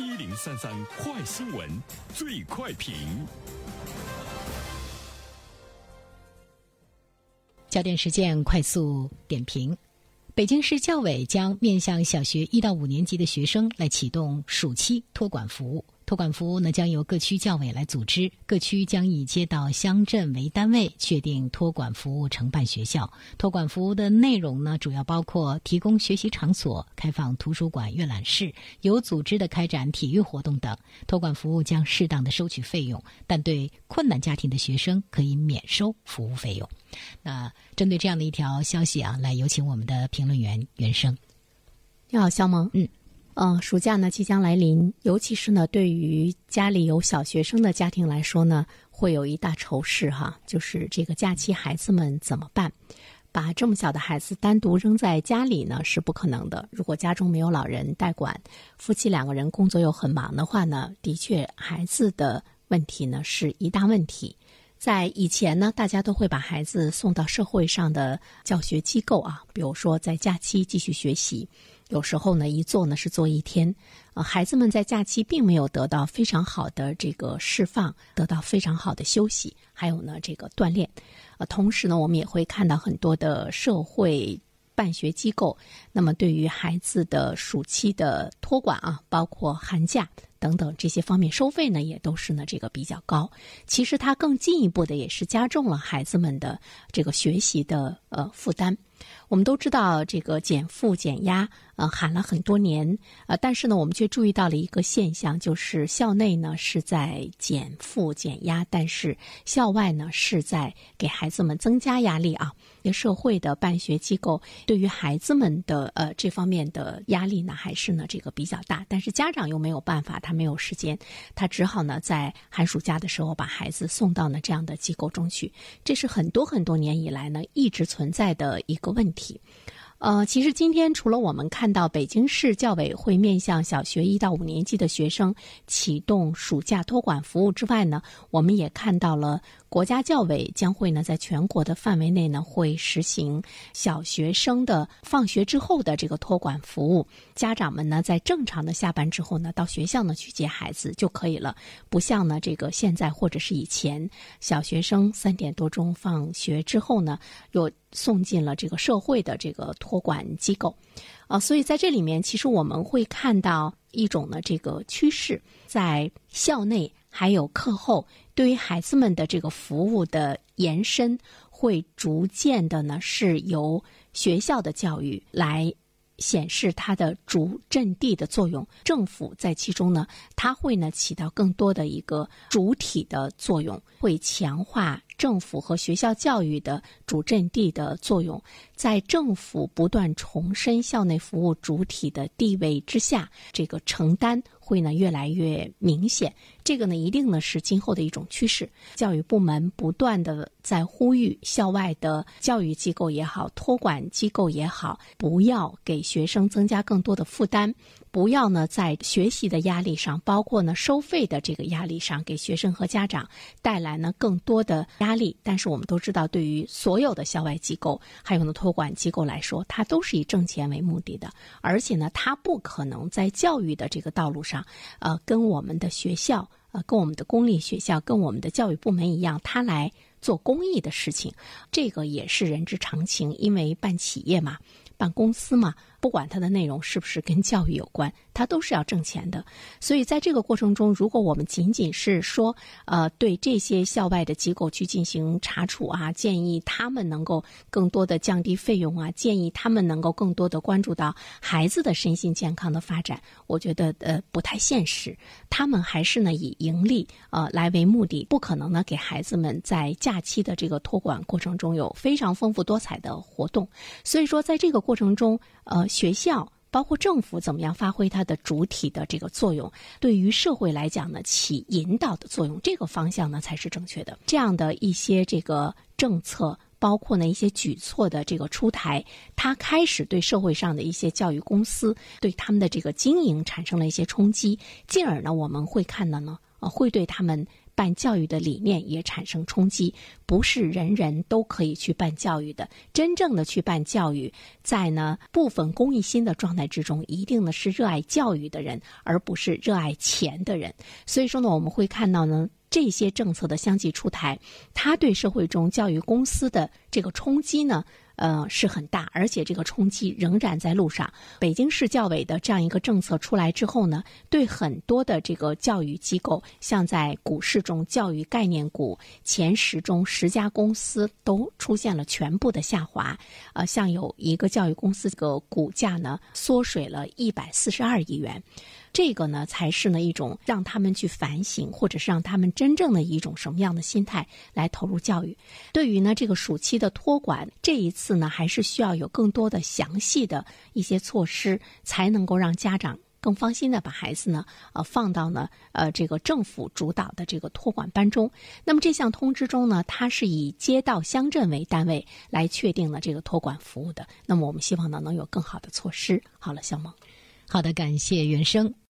一零三三快新闻，最快评。焦点事件快速点评：北京市教委将面向小学一到五年级的学生来启动暑期托管服务。托管服务呢，将由各区教委来组织，各区将以街道、乡镇为单位，确定托管服务承办学校。托管服务的内容呢，主要包括提供学习场所、开放图书馆、阅览室，有组织的开展体育活动等。托管服务将适当的收取费用，但对困难家庭的学生可以免收服务费用。那针对这样的一条消息啊，来有请我们的评论员袁生。你好，肖萌。嗯。嗯，暑假呢即将来临，尤其是呢，对于家里有小学生的家庭来说呢，会有一大愁事哈，就是这个假期孩子们怎么办？把这么小的孩子单独扔在家里呢是不可能的。如果家中没有老人代管，夫妻两个人工作又很忙的话呢，的确孩子的问题呢是一大问题。在以前呢，大家都会把孩子送到社会上的教学机构啊，比如说在假期继续学习。有时候呢，一坐呢是坐一天，呃，孩子们在假期并没有得到非常好的这个释放，得到非常好的休息，还有呢这个锻炼，呃，同时呢，我们也会看到很多的社会办学机构，那么对于孩子的暑期的托管啊，包括寒假等等这些方面，收费呢也都是呢这个比较高。其实它更进一步的也是加重了孩子们的这个学习的呃负担。我们都知道这个减负减压，呃，喊了很多年，呃，但是呢，我们却注意到了一个现象，就是校内呢是在减负减压，但是校外呢是在给孩子们增加压力啊。那社会的办学机构对于孩子们的呃这方面的压力呢，还是呢这个比较大，但是家长又没有办法，他没有时间，他只好呢在寒暑假的时候把孩子送到呢这样的机构中去，这是很多很多年以来呢一直存在的一个问题。呃，其实今天除了我们看到北京市教委会面向小学一到五年级的学生启动暑假托管服务之外呢，我们也看到了。国家教委将会呢，在全国的范围内呢，会实行小学生的放学之后的这个托管服务。家长们呢，在正常的下班之后呢，到学校呢去接孩子就可以了，不像呢这个现在或者是以前，小学生三点多钟放学之后呢，有送进了这个社会的这个托管机构。啊，所以在这里面，其实我们会看到一种呢这个趋势，在校内还有课后。对于孩子们的这个服务的延伸，会逐渐的呢，是由学校的教育来显示它的主阵地的作用，政府在其中呢，它会呢起到更多的一个主体的作用，会强化政府和学校教育的主阵地的作用，在政府不断重申校内服务主体的地位之下，这个承担。会呢越来越明显，这个呢一定呢是今后的一种趋势。教育部门不断的在呼吁校外的教育机构也好，托管机构也好，不要给学生增加更多的负担。不要呢，在学习的压力上，包括呢收费的这个压力上，给学生和家长带来呢更多的压力。但是我们都知道，对于所有的校外机构，还有呢托管机构来说，它都是以挣钱为目的的，而且呢，它不可能在教育的这个道路上，呃，跟我们的学校，啊，跟我们的公立学校，跟我们的教育部门一样，他来做公益的事情，这个也是人之常情，因为办企业嘛，办公司嘛。不管它的内容是不是跟教育有关，它都是要挣钱的。所以在这个过程中，如果我们仅仅是说，呃，对这些校外的机构去进行查处啊，建议他们能够更多的降低费用啊，建议他们能够更多的关注到孩子的身心健康的发展，我觉得呃不太现实。他们还是呢以盈利呃来为目的，不可能呢给孩子们在假期的这个托管过程中有非常丰富多彩的活动。所以说，在这个过程中，呃。学校包括政府怎么样发挥它的主体的这个作用，对于社会来讲呢，起引导的作用，这个方向呢才是正确的。这样的一些这个政策，包括呢一些举措的这个出台，它开始对社会上的一些教育公司对他们的这个经营产生了一些冲击，进而呢我们会看到呢，呃，会对他们。办教育的理念也产生冲击，不是人人都可以去办教育的。真正的去办教育，在呢部分公益心的状态之中，一定呢是热爱教育的人，而不是热爱钱的人。所以说呢，我们会看到呢。这些政策的相继出台，它对社会中教育公司的这个冲击呢，呃是很大，而且这个冲击仍然在路上。北京市教委的这样一个政策出来之后呢，对很多的这个教育机构，像在股市中教育概念股前十中十家公司都出现了全部的下滑。呃，像有一个教育公司，这个股价呢缩水了一百四十二亿元。这个呢，才是呢一种让他们去反省，或者是让他们真正的一种什么样的心态来投入教育。对于呢这个暑期的托管，这一次呢还是需要有更多的详细的一些措施，才能够让家长更放心的把孩子呢呃放到呢呃这个政府主导的这个托管班中。那么这项通知中呢，它是以街道乡镇为单位来确定了这个托管服务的。那么我们希望呢能有更好的措施。好了，小萌。好的，感谢原生。